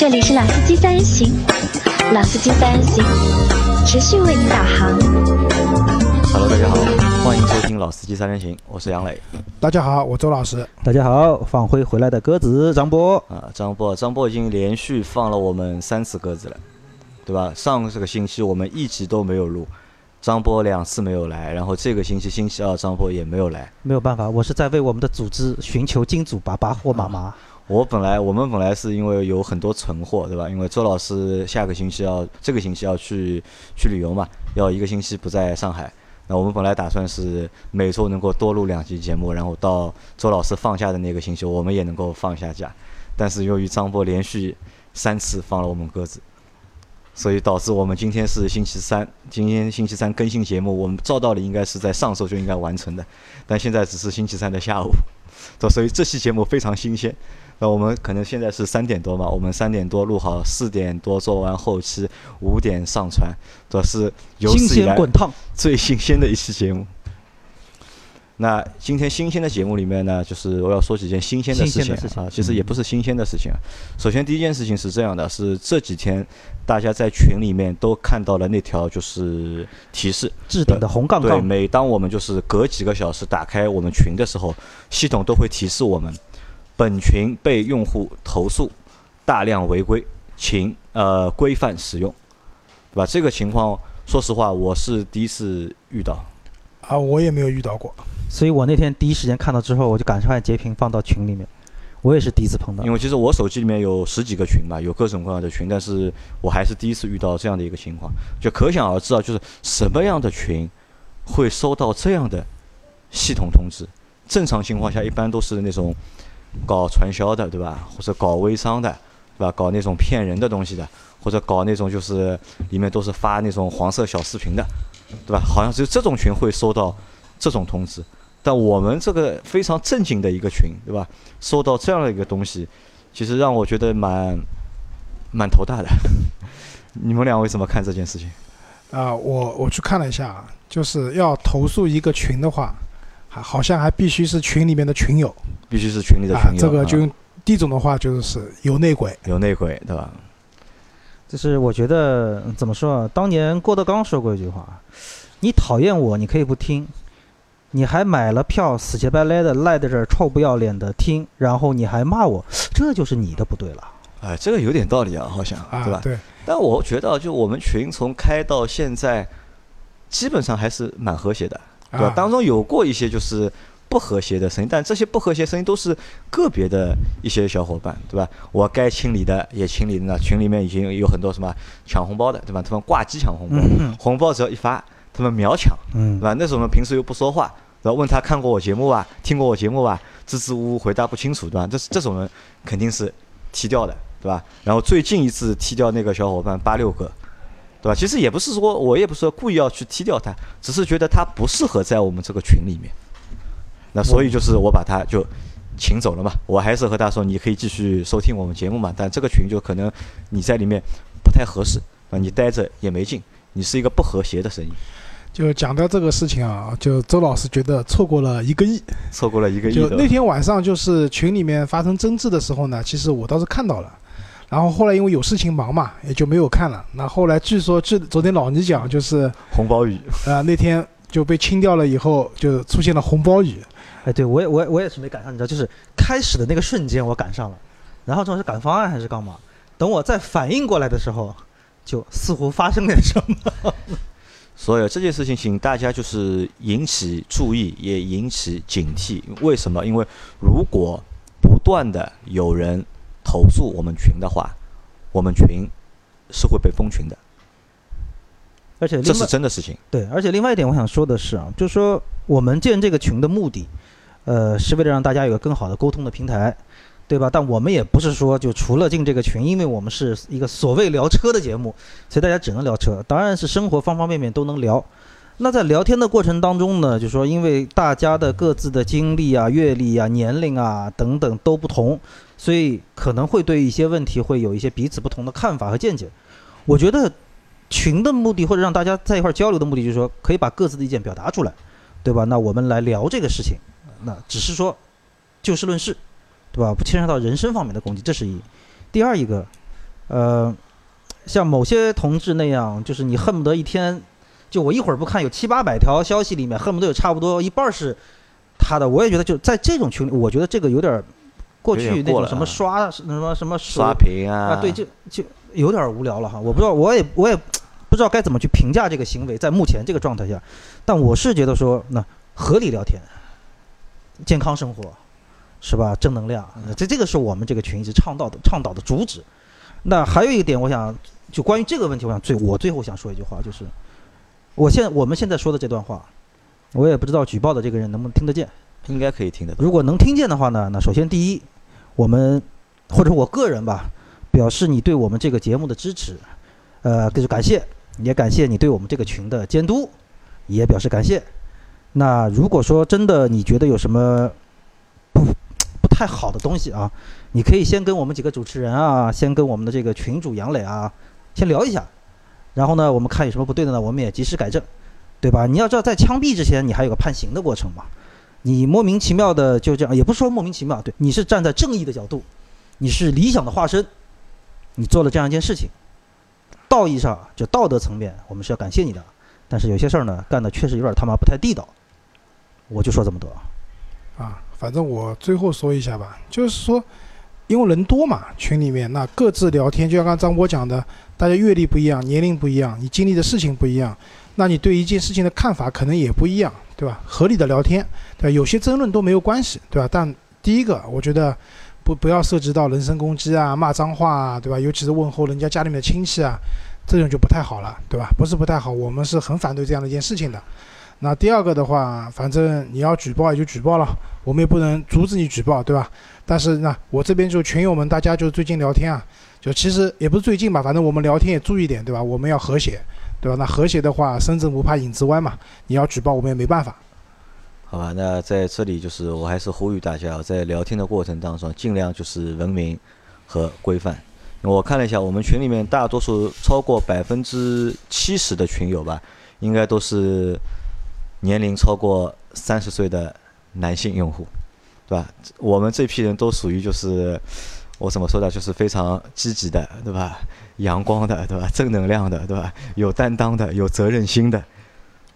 这里是老司机三人行，老司机三人行，持续为您导航。Hello，大家好，欢迎收听老司机三人行，我是杨磊大家好，我周老师。大家好，放回回来的鸽子张波，啊，张波，张波已经连续放了我们三次鸽子了，对吧？上这个星期我们一直都没有录，张波两次没有来，然后这个星期星期二张波也没有来。没有办法，我是在为我们的组织寻求金主爸爸或妈妈。我本来我们本来是因为有很多存货，对吧？因为周老师下个星期要这个星期要去去旅游嘛，要一个星期不在上海。那我们本来打算是每周能够多录两期节目，然后到周老师放假的那个星期，我们也能够放下假。但是由于张波连续三次放了我们鸽子，所以导致我们今天是星期三，今天星期三更新节目，我们照道理应该是在上周就应该完成的，但现在只是星期三的下午，所以这期节目非常新鲜。那我们可能现在是三点多嘛，我们三点多录好，四点多做完后期，五点上传，这是有新史以来滚烫，最新鲜的一期节目。那今天新鲜的节目里面呢，就是我要说几件新鲜的事情啊，其实也不是新鲜的事情啊。首先第一件事情是这样的，是这几天大家在群里面都看到了那条就是提示，置顶的红杠对，杠，每当我们就是隔几个小时打开我们群的时候，系统都会提示我们，本群被用户投诉大量违规，请呃规范使用，对吧？这个情况，说实话，我是第一次遇到。啊，我也没有遇到过。所以我那天第一时间看到之后，我就赶快截屏放到群里面。我也是第一次碰到因，为其实我手机里面有十几个群吧，有各种各样的群，但是我还是第一次遇到这样的一个情况，就可想而知啊，就是什么样的群会收到这样的系统通知？正常情况下，一般都是那种搞传销的，对吧？或者搞微商的，对吧？搞那种骗人的东西的，或者搞那种就是里面都是发那种黄色小视频的，对吧？好像只有这种群会收到这种通知。但我们这个非常正经的一个群，对吧？收到这样的一个东西，其实让我觉得蛮蛮头大的。你们两位怎么看这件事情？啊，我我去看了一下，就是要投诉一个群的话，还好像还必须是群里面的群友必须是群里的啊群。友，啊这个就用第一种的话就是有内鬼。有内鬼，对吧？就是我觉得嗯怎么说啊？当年郭德纲说过一句话：“你讨厌我，你可以不听，你还买了票死乞白赖的赖在这儿臭不要脸的听，然后你还骂我，这就是你的不对了。哎，这个有点道理啊，好像，啊，对吧？对，但我觉得，就我们群从开到现在，基本上还是蛮和谐的，对吧？啊当中有过一些就是不和谐的声音，但这些不和谐声音都是个别的一些小伙伴，对吧？我该清理的也清理了，群里面已经有很多什么抢红包的，对吧？他们挂机抢红包，嗯红包只要一发，他们秒抢，嗯对，吧？那时候我们平时又不说话，然后问他看过我节目吧，听过我节目吧，支支吾吾回答不清楚，对吧？这是这种人肯定是踢掉的，对吧？然后最近一次踢掉那个小伙伴八六个，对吧？其实也不是说我也不是说故意要去踢掉他，只是觉得他不适合在我们这个群里面。那所以就是我把他就请走了嘛，我还是和他说你可以继续收听我们节目嘛，但这个群就可能你在里面不太合适啊，你待着也没劲，你是一个不和谐的声音，就讲到这个事情啊，就周老师觉得错过了一个亿。错过了一个亿就那天晚上，就是群里面发生争执的时候呢，其实我倒是看到了。然后后来因为有事情忙嘛，也就没有看了。那后来据说，据昨天老倪讲，就是红包雨。呃那天就被清掉了以后，就出现了红包雨。哎，对我也我也我也是没赶上，你知道，就是开始的那个瞬间我赶上了，然后这是赶方案还是干嘛？等我再反应过来的时候，就似乎发生点什么。所以这件事情，请大家就是引起注意，也引起警惕。为什么？因为如果不断的有人投诉我们群的话，我们群是会被封群的，而且这是真的事情。对，而且另外一点我想说的是啊，就是说我们建这个群的目的，呃，是为了让大家有个更好的沟通的平台，对吧？但我们也不是说就除了进这个群，因为我们是一个所谓聊车的节目，所以大家只能聊车，当然是生活方方面面都能聊。那在聊天的过程当中呢，就说因为大家的各自的经历啊、阅历啊、年龄啊等等都不同，所以可能会对一些问题会有一些彼此不同的看法和见解。我觉得群的目的或者让大家在一块儿交流的目的，就是说可以把各自的意见表达出来，对吧？那我们来聊这个事情，那只是说就事论事，对吧？不牵扯到人身方面的攻击，这是一。第二一个，呃，像某些同志那样，就是你恨不得一天，就我一会儿不看有七八百条消息里面，恨不得有差不多一半儿是他的。我也觉得就在这种群里，我觉得这个有点儿过去那种什么刷什么什么刷屏屏啊，啊，对，就就有点儿无聊了哈。我不知道，我也我也不知道该怎么去评价这个行为，在目前这个状态下，但我是觉得说，那合理聊天，健康生活，是吧？正能量，这这个是我们这个群一直倡导的倡导的主旨。那还有一个点，我想就关于这个问题，我想最我最后想说一句话，就是我现我们现在说的这段话，我也不知道举报的这个人能不能听得见。应该可以听得到。如果能听见的话呢，那首先第一，我们或者我个人吧，表示你对我们这个节目的支持，呃，就是感谢，也感谢你对我们这个群的监督，也表示感谢。那如果说真的你觉得有什么不不太好的东西啊，你可以先跟我们几个主持人啊，先跟我们的这个群主杨磊啊，先聊一下，然后呢，我们看有什么不对的呢，我们也及时改正，对吧？你要知道，在枪毙之前，你还有个判刑的过程嘛。你莫名其妙的就这样，也不是说莫名其妙，对，你是站在正义的角度，你是理想的化身，你做了这样一件事情，道义上就道德层面，我们是要感谢你的，但是有些事儿呢，干的确实有点他妈不太地道，我就说这么多。啊，反正我最后说一下吧，就是说，因为人多嘛，群里面那各自聊天，就像刚刚张波讲的，大家阅历不一样，年龄不一样，你经历的事情不一样，那你对一件事情的看法可能也不一样，对吧？合理的聊天，对吧？有些争论都没有关系，对吧？但第一个，我觉得不不要涉及到人身攻击啊、骂脏话啊，对吧？尤其是问候人家家里面的亲戚啊，这种就不太好了，对吧？不是不太好，我们是很反对这样的一件事情的。那第二个的话，反正你要举报也就举报了，我们也不能阻止你举报，对吧？但是呢，我这边就群友们，大家就最近聊天啊，就其实也不是最近吧，反正我们聊天也注意点，对吧？我们要和谐，对吧？那和谐的话，身正不怕影子歪嘛。你要举报，我们也没办法。好吧，那在这里就是我还是呼吁大家，在聊天的过程当中，尽量就是文明和规范。我看了一下，我们群里面大多数超过百分之七十的群友吧，应该都是年龄超过三十岁的男性用户，对吧？我们这批人都属于就是我怎么说呢，就是非常积极的，对吧？阳光的，对吧？正能量的，对吧？有担当的，有责任心的，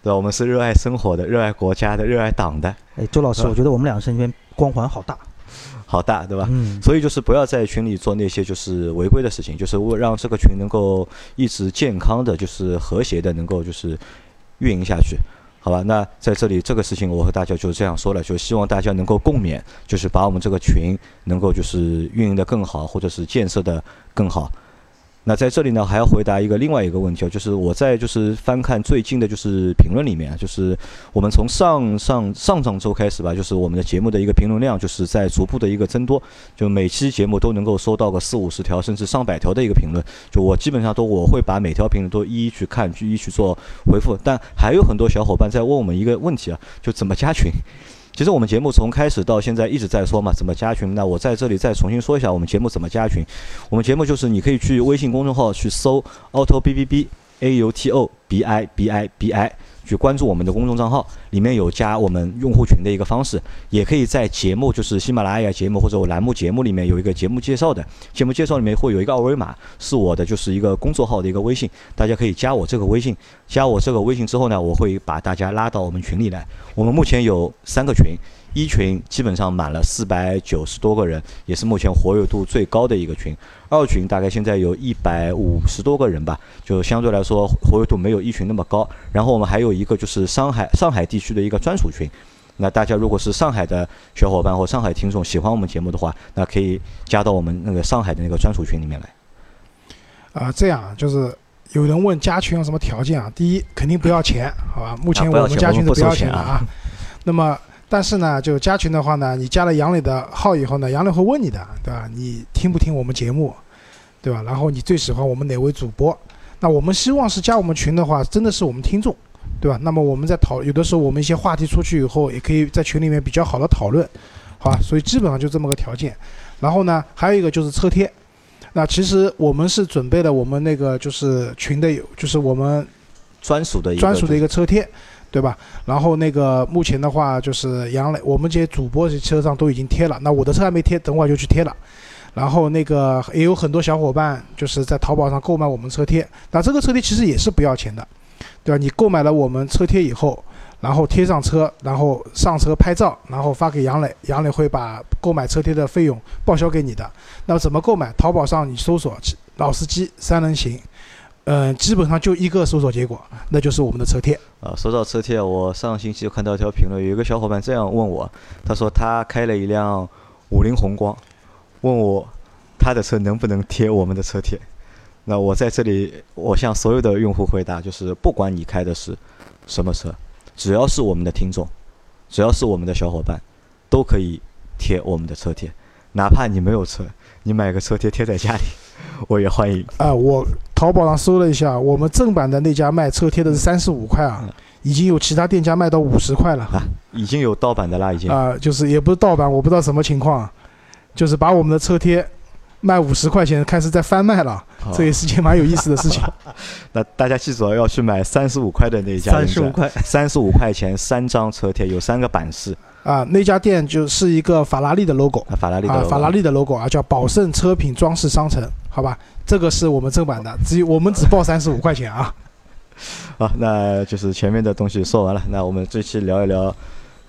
对吧？我们是热爱生活的，热爱国家的，热爱党的，哎，周老师，我觉得我们两个身边光环好大，好大，对吧？嗯，所以就是不要在群里做那些就是违规的事情，就是为让这个群能够一直健康的，就是和谐的，能够就是运营下去，好吧？那在这里这个事情我和大家就这样说了，就希望大家能够共勉，就是把我们这个群能够就是运营的更好，或者是建设的更好。那在这里呢，还要回答一个另外一个问题啊，就是我在就是翻看最近的就是评论里面，就是我们从上上上上周开始吧，就是我们的节目的一个评论量就是在逐步的一个增多，就每期节目都能够收到个四五十条甚至上百条的一个评论，就我基本上都我会把每条评论都一一去看，去一一去做回复。但还有很多小伙伴在问我们一个问题啊，就怎么加群？其实我们节目从开始到现在一直在说嘛，怎么加群？那我在这里再重新说一下，我们节目怎么加群。我们节目就是你可以去微信公众号去搜 auto b b b a u t o b i b i b i，去关注我们的公众账号，里面有加我们用户群的一个方式，也可以在节目就是喜马拉雅节目或者我栏目节目里面有一个节目介绍的，节目介绍里面会有一个二维码，是我的就是一个工作号的一个微信，大家可以加我这个微信，加我这个微信之后呢，我会把大家拉到我们群里来。我们目前有三个群，一群基本上满了四百九十多个人，也是目前活跃度最高的一个群。二群大概现在有一百五十多个人吧，就相对来说活跃度没有一群那么高。然后我们还有一个就是上海上海地区的一个专属群，那大家如果是上海的小伙伴或上海听众喜欢我们节目的话，那可以加到我们那个上海的那个专属群里面来。啊，这样啊就是有人问加群有什么条件啊？第一，肯定不要钱，好吧？目前我们加群是不要钱的啊。那么，但是呢，就加群的话呢，你加了杨磊的号以后呢，杨磊会问你的，对吧？你听不听我们节目，对吧？然后你最喜欢我们哪位主播？那我们希望是加我们群的话，真的是我们听众，对吧？那么我们在讨有的时候我们一些话题出去以后，也可以在群里面比较好的讨论，好吧？所以基本上就这么个条件。然后呢，还有一个就是车贴。那其实我们是准备了我们那个就是群的有，就是我们专属的专属的一个车贴，对吧？然后那个目前的话就是杨磊，我们这些主播这车上都已经贴了，那我的车还没贴，等会儿就去贴了。然后那个也有很多小伙伴就是在淘宝上购买我们车贴，那这个车贴其实也是不要钱的，对吧？你购买了我们车贴以后，然后贴上车，然后上车拍照，然后发给杨磊，杨磊会把购买车贴的费用报销给你的。那么怎么购买？淘宝上你搜索“老司机三人行”，嗯、基本上就一个搜索结果，那就是我们的车贴。啊，说到车贴，我上星期就看到一条评论，有一个小伙伴这样问我，他说他开了一辆五菱宏光，问我他的车能不能贴我们的车贴。那我在这里，我向所有的用户回答，就是不管你开的是什么车，只要是我们的听众，只要是我们的小伙伴，都可以贴我们的车贴，哪怕你没有车，你买个车贴贴在家里，我也欢迎。啊、我淘宝上搜了一下，我们正版的那家卖车贴的是三十五块啊，已经有其他店家卖到五十块了啊已经有盗版的啦，已经。啊、就是也不是盗版，我不知道什么情况，就是把我们的车贴卖五十块钱，开始在翻卖了，这也是件蛮有意思的事情。那大家记住啊，要去买三十五块的那一家三十五块，三十五块钱三张车贴，有三个版式。啊，那家店就是一个法拉利的 logo 啊，法拉利的啊，logo 法拉利的 logo 啊，叫宝盛车品装饰商城，好吧，这个是我们正版的，只有我们只报三十五块钱啊。好，那就是前面的东西说完了，那我们这期聊一聊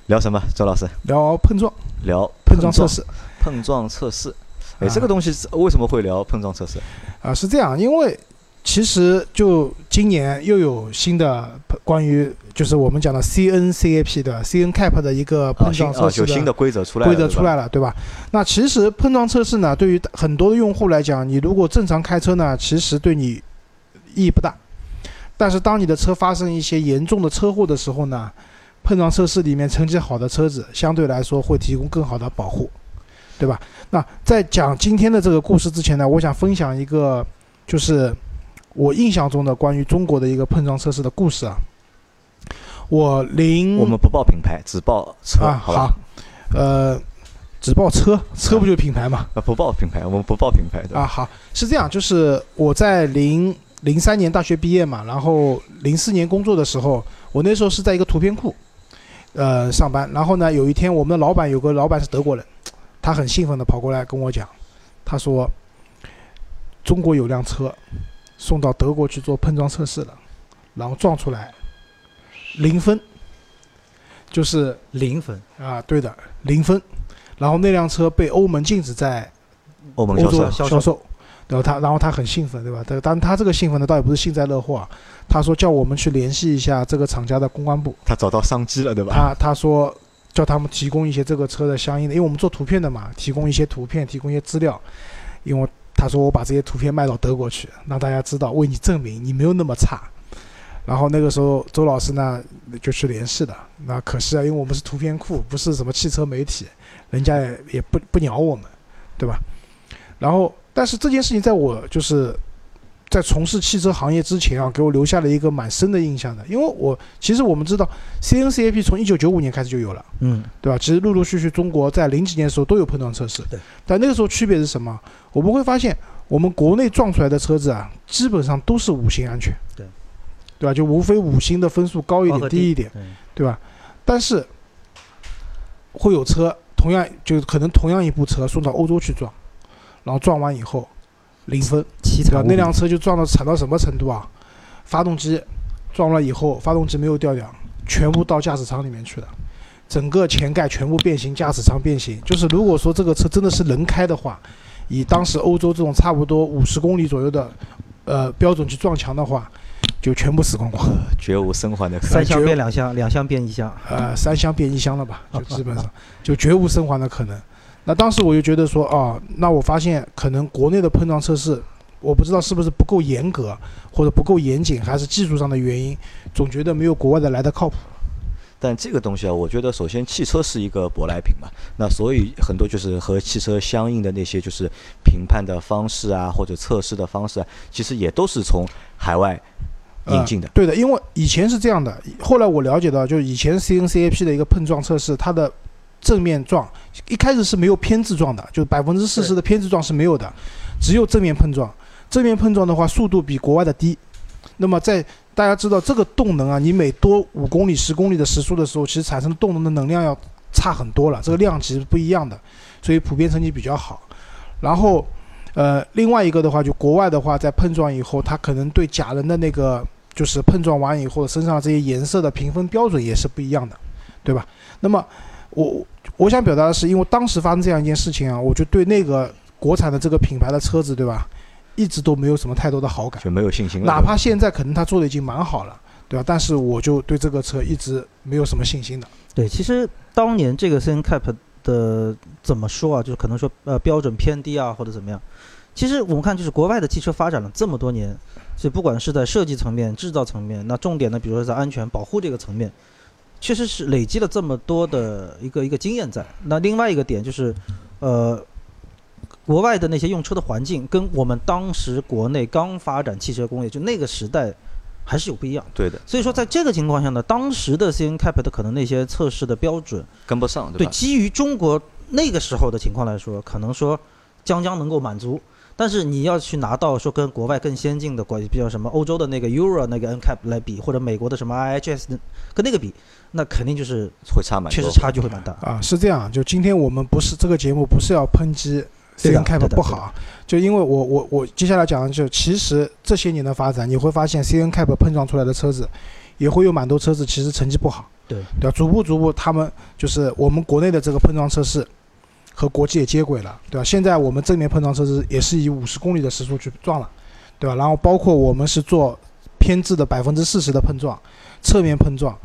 聊什么？周老师？聊碰撞，聊碰撞。测试碰撞测试。哎，啊这个东西是为什么会聊碰撞测试？啊，是这样，因为其实就今年又有新的关于就是我们讲的 CNCAP 的 CNCAP 的一个啊，碰撞测试有新的规则出来了，规则出来。了，对吧？那其实碰撞测试呢，对于很多的用户来讲，你如果正常开车呢，其实对你意义不大。但是当你的车发生一些严重的车祸的时候呢，碰撞测试里面成绩好的车子相对来说会提供更好的保护，对吧？那在讲今天的这个故事之前呢，我想分享一个就是我印象中的关于中国的一个碰撞测试的故事啊。我零我们不报品牌，只报车，啊好吧？呃，只报车，车不就是品牌嘛？啊，不报品牌，我们不报品牌的啊，好，是这样，就是我在零零三年大学毕业嘛，然后零四年工作的时候，我那时候是在一个图片库，呃，上班。然后呢，有一天我们的老板有个老板是德国人，他很兴奋地跑过来跟我讲，他说，中国有辆车送到德国去做碰撞测试了，然后撞出来零分，就是零分，啊，对的，零分。然后那辆车被欧盟禁止在欧盟销售。销售，然后他，然后他很兴奋，对吧？但但他这个兴奋呢，倒也不是幸灾乐祸啊。他说叫我们去联系一下这个厂家的公关部，他找到商机了，对吧？他他说叫他们提供一些这个车的相应的，因为我们做图片的嘛，提供一些图片，提供一些资料。因为他说我把这些图片卖到德国去，让大家知道，为你证明你没有那么差。然后那个时候周老师呢就去联系的，那可惜啊，因为我们是图片库，不是什么汽车媒体，人家也也不不鸟我们，对吧？然后，但是这件事情在我就是在从事汽车行业之前啊，给我留下了一个蛮深的印象的。因为我其实我们知道，CNCAP 从一九九五年开始就有了，嗯，对吧？其实陆陆续续中国在零几年的时候都有碰撞测试，对。但那个时候区别是什么？我们会发现，我们国内撞出来的车子啊，基本上都是五星安全，对，对吧？就无非五星的分数高一点、低一点，对对吧？但是会有车同样就可能同样一部车送到欧洲去撞，然后撞完以后零分，那辆车就撞到惨到什么程度啊？发动机撞了以后，发动机没有掉掉，全部到驾驶舱里面去了，整个前盖全部变形，驾驶舱变形。就是如果说这个车真的是能开的话，以当时欧洲这种差不多五十公里左右的呃标准去撞墙的话，就全部死光光。绝无生还的可能。三厢变两厢，两厢变一厢。呃，三厢变一厢了吧，就基本上就绝无生还的可能。那当时我就觉得说，啊，那我发现可能国内的碰撞测试，我不知道是不是不够严格，或者不够严谨，还是技术上的原因，总觉得没有国外的来的靠谱。但这个东西啊，我觉得首先汽车是一个舶来品嘛，那所以很多就是和汽车相应的那些就是评判的方式啊，或者测试的方式啊，其实也都是从海外引进的。对的，因为以前是这样的，后来我了解到，就是以前 CNCAP 的一个碰撞测试，它的正面撞一开始是没有偏置撞的，就是百分之四十的偏置撞是没有的，只有正面碰撞。正面碰撞的话，速度比国外的低。那么在大家知道这个动能啊，你每多五公里、十公里的时速的时候，其实产生动能的能量要差很多了，这个量级是不一样的，所以普遍成绩比较好。然后，呃，另外一个的话，就国外的话，在碰撞以后，它可能对假人的那个就是碰撞完以后身上这些颜色的评分标准也是不一样的，对吧？那么我我想表达的是，因为当时发生这样一件事情啊，我就对那个国产的这个品牌的车子，对吧，一直都没有什么太多的好感，就没有信心了。哪怕现在可能他做的已经蛮好了，对吧？但是我就对这个车一直没有什么信心的。对，其实当年这个 CN Cap 的怎么说啊？就是可能说呃标准偏低啊，或者怎么样。其实我们看，就是国外的汽车发展了这么多年，所以不管是在设计层面、制造层面，那重点呢，比如说在安全保护这个层面，确实是累积了这么多的一个一个经验在。那另外一个点就是，呃，国外的那些用车的环境跟我们当时国内刚发展汽车工业，就那个时代还是有不一样。对的，所以说在这个情况下呢，当时的 CN Cap 的可能那些测试的标准。跟不上，对，吧？基于中国那个时候的情况来说，可能说将将能够满足，但是你要去拿到说跟国外更先进的国，比较什么欧洲的那个 Euro 那个 NCAP 来比，或者美国的什么 IHS 跟那个比，那肯定就是会差蛮多，确实差距会蛮大。啊，是这样，就今天我们不是这个节目不是要抨击对的 CN Cap 不好，就因为我我我接下来讲的就其实这些年的发展，你会发现 CN Cap 碰撞出来的车子，也会有蛮多车子其实成绩不好，对对吧？逐步逐步他们就是我们国内的这个碰撞测试和国际也接轨了，对吧？现在我们正面碰撞测试也是以五十公里的时速去撞了，对吧？然后包括我们是做偏置的百分之四十的碰撞，侧面碰撞，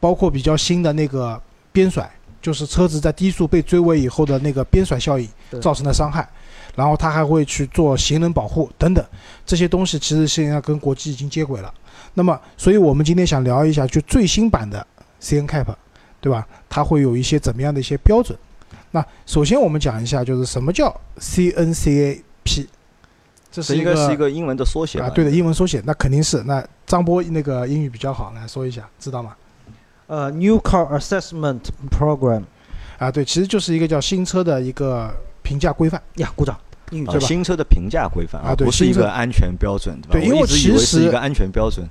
包括比较新的那个边甩，就是车子在低速被追尾以后的那个边甩效应对造成的伤害，然后他还会去做行人保护等等这些东西，其实现在跟国际已经接轨了。那么，所以我们今天想聊一下，就最新版的 CN Cap，对吧？它会有一些怎么样的一些标准？那首先我们讲一下，就是什么叫 CNCAP，这是这应该是一个个英文的缩写啊，对的，英文缩写，那肯定是。那张波那个英语比较好，来说一下，知道吗？呃，New Car Assessment Program 啊，对，其实就是一个叫新车的一个评价规范。呀，鼓掌，啊对吧新车的评价规范啊对不是一个安全标准，对吧？对因为其实是一个安全标准，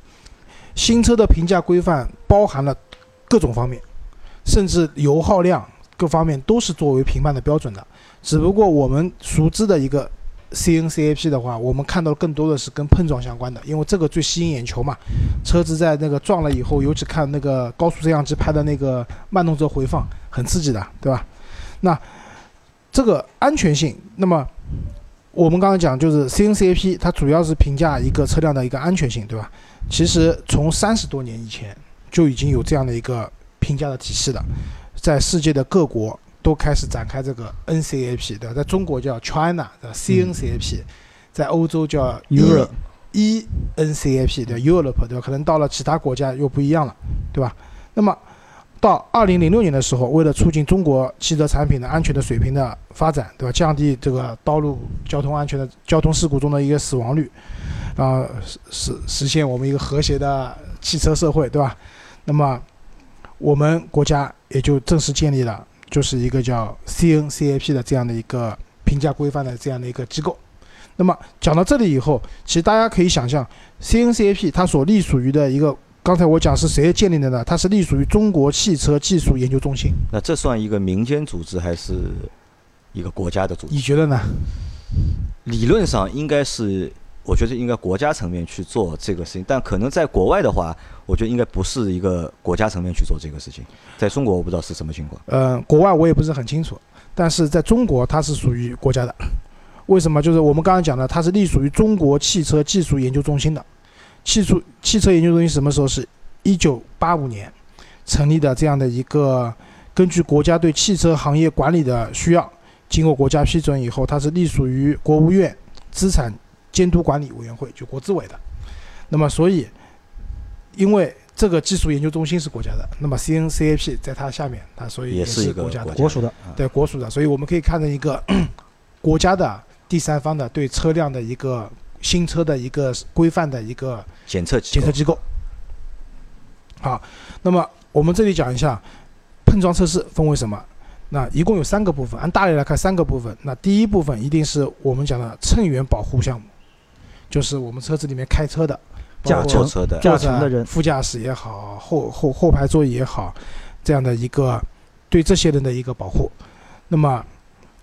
新车的评价规范包含了各种方面，甚至油耗量各方面都是作为评判的标准的。只不过我们熟知的一个 CNCAP 的话，我们看到更多的是跟碰撞相关的，因为这个最吸引眼球嘛。车子在那个撞了以后，尤其看那个高速摄像机拍的那个慢动作回放，很刺激的，对吧？那这个安全性，那么我们刚刚讲就是 CNCAP，它主要是评价一个车辆的一个安全性，对吧？其实从三十多年以前就已经有这样的一个评价的体系了，在世界的各国都开始展开这个 NCAP，对吧？在中国叫 China 的 CNCAP，、在欧洲叫 Europe E ENCAP 对吧 Europe 对吧？可能到了其他国家又不一样了，对吧？那么到二零零六年的时候，为了促进中国汽车产品的安全的水平的发展，对吧？降低这个道路交通安全的交通事故中的一个死亡率，然后实实实现我们一个和谐的汽车社会，对吧？那么我们国家也就正式建立了，就是一个叫 CNCAP 的这样的一个评价规范的这样的一个机构。那么讲到这里以后，其实大家可以想象，CNCAP 它所隶属于的一个，刚才我讲是谁建立的呢？它是隶属于中国汽车技术研究中心。那这算一个民间组织还是一个国家的组织？你觉得呢？理论上应该是，我觉得应该国家层面去做这个事情，但可能在国外的话，我觉得应该不是一个国家层面去做这个事情。在中国我不知道是什么情况。呃，国外我也不是很清楚，但是在中国它是属于国家的。为什么？就是我们刚刚讲的，它是隶属于中国汽车技术研究中心的。汽车汽车研究中心什么时候是？一九八五年成立的这样的一个，根据国家对汽车行业管理的需要，经过国家批准以后，它是隶属于国务院资产监督管理委员会，就国资委的。那么，所以因为这个技术研究中心是国家的，那么 CNCAP 在它下面，它所以也是一个国家的国，属的，啊对国属的，所以我们可以看到一个 国家的第三方的对车辆的一个新车的一个规范的一个检测机构检测机构。好，那么我们这里讲一下碰撞测试分为什么？那一共有三个部分，按大类来看，三个部分。那第一部分一定是我们讲的乘员保护项目，就是我们车子里面开车的，包括驾乘车的驾乘的人副驾驶也好，后后后排座椅也好，这样的一个对这些人的一个保护。那么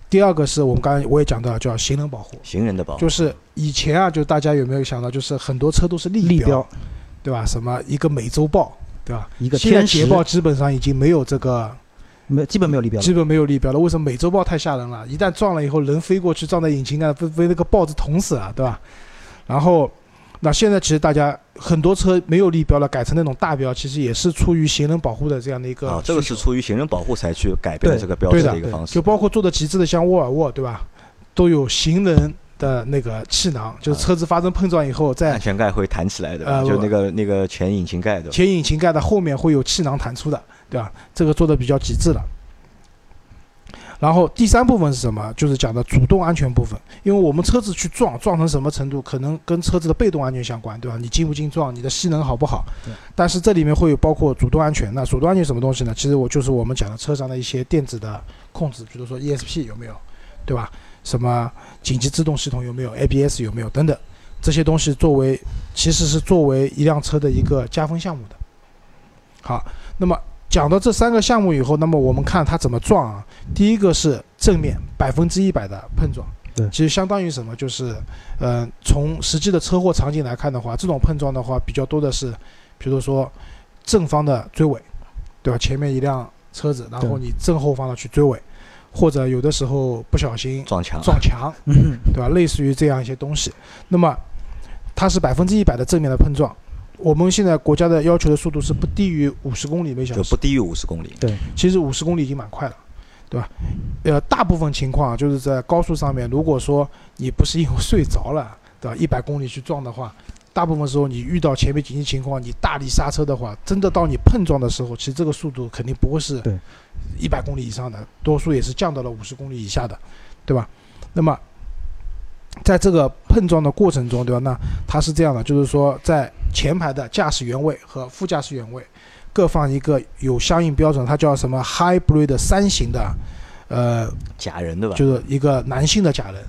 第二个是我们刚才我也讲到了，叫行人保护，行人的保护，就是以前啊，就大家有没有想到，就是很多车都是立立标对吧？什么一个美洲豹，对吧？一个现在捷豹基本上已经没有这个，没基本没有立标了基。本没有立标了。为什么美洲豹太吓人了？一旦撞了以后，人飞过去撞在引擎盖，被被那个豹子捅死了，对吧？然后，那现在其实大家很多车没有立标了，改成那种大标，其实也是出于行人保护的这样的一个啊，这个是出于行人保护才去改变这个标的志的一个方式就。包括做的极致的，像沃尔沃，对吧？都有行人的那个气囊，就是车子发生碰撞以后，在安全盖会弹起来的，呃就那个那个前引擎盖的。前引擎盖的后面会有气囊弹出的，对吧？这个做的比较极致了。然后第三部分是什么？就是讲的主动安全部分，因为我们车子去撞，撞成什么程度，可能跟车子的被动安全相关，对吧？你进不进撞，你的吸能好不好对？但是这里面会有包括主动安全。那主动安全什么东西呢？其实我就是我们讲的车上的一些电子的控制，比如说 ESP 有没有，对吧？什么紧急制动系统有没有，ABS 有没有等等，这些东西作为其实是作为一辆车的一个加分项目的。好，那么讲到这三个项目以后，那么我们看它怎么撞啊？第一个是正面百分之一百的碰撞，对其实相当于什么？就是，呃，从实际的车祸场景来看的话，这种碰撞的话比较多的是，比如说正方的追尾，对吧？前面一辆车子，然后你正后方的去追尾，或者有的时候不小心撞墙，撞墙，嗯，对吧？类似于这样一些东西。那么它是百分之一百的正面的碰撞。我们现在国家的要求的速度是不低于五十公里每小时就不，低于五十公里。对其实五十公里已经蛮快了，对吧？呃，大部分情况就是在高速上面，如果说你不是因为睡着了，对吧？一百公里去撞的话，大部分时候你遇到前面紧急情况，你大力刹车的话，真的到你碰撞的时候，其实这个速度肯定不会是对一百公里以上的，多数也是降到了五十公里以下的，对吧？那么在这个碰撞的过程中，对吧？那它是这样的，就是说在前排的驾驶员位和副驾驶员位各放一个有相应标准，它叫什么 hybrid 三型的，呃，假人对吧？就是一个男性的假人。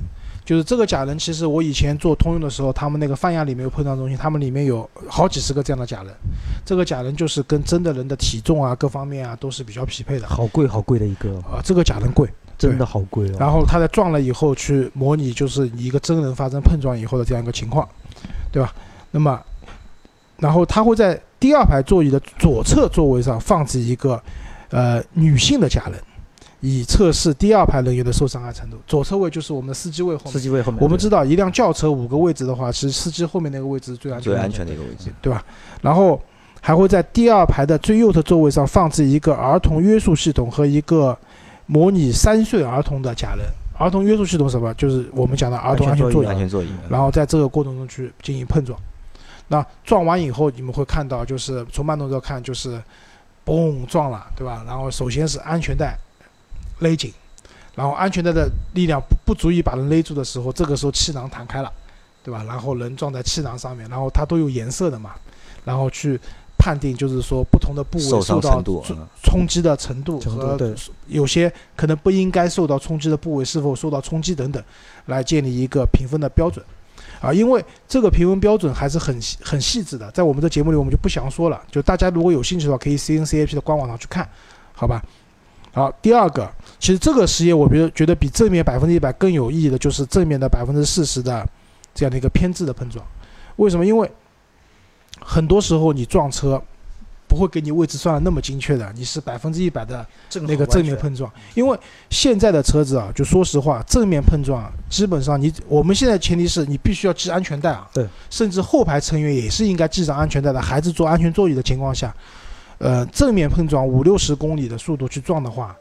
就是这个假人，其实我以前做通用的时候，他们那个泛亚里面有碰撞中心，他们里面有好几十个这样的假人。这个假人就是跟真的人的体重啊、各方面啊都是比较匹配的。好贵好贵的一个，啊，这个假人贵，真的好贵哦。然后他在撞了以后去模拟，就是你一个真人发生碰撞以后的这样一个情况，对吧？那么，然后他会在第二排座椅的左侧座位上放置一个呃女性的假人，以测试第二排人员的受伤害程度。左侧位就是我们的司机位后面。司机位后面，我们知道一辆轿车五个位置的话，其实司机后面那个位置是最安全的。最安全的一个位置。对吧？然后还会在第二排的最右侧座位上放置一个儿童约束系统和一个模拟三岁儿童的假人。儿童约束系统什么？就是我们讲的儿童安全座椅。安全座椅。然后在这个过程中去进行碰撞。那撞完以后，你们会看到，就是从慢动作看，就是嘣撞了，对吧？然后首先是安全带勒紧，然后安全带的力量不不足以把人勒住的时候，这个时候气囊弹开了，对吧？然后人撞在气囊上面，然后它都有颜色的嘛，然后去判定，就是说不同的部位受到，冲击的程度和有些可能不应该受到冲击的部位是否受到冲击等等，来建立一个评分的标准。啊，因为这个评分标准还是很细很细致的，在我们的节目里我们就不详说了，就大家如果有兴趣的话，可以 CNCAP 的官网上去看，好吧？好，第二个，其实这个实验我觉得觉得比正面百分之一百更有意义的就是正面的百分之四十的这样的一个偏置的碰撞。为什么？因为很多时候你撞车不会给你位置算的那么精确的，你是百分之一百的那个正面碰撞，因为现在的车子啊，就说实话，正面碰撞基本上你我们现在前提是你必须要系安全带啊，对，甚至后排成员也是应该系上安全带的，孩子坐安全座椅的情况下，呃，正面碰撞五六十公里的速度去撞的话，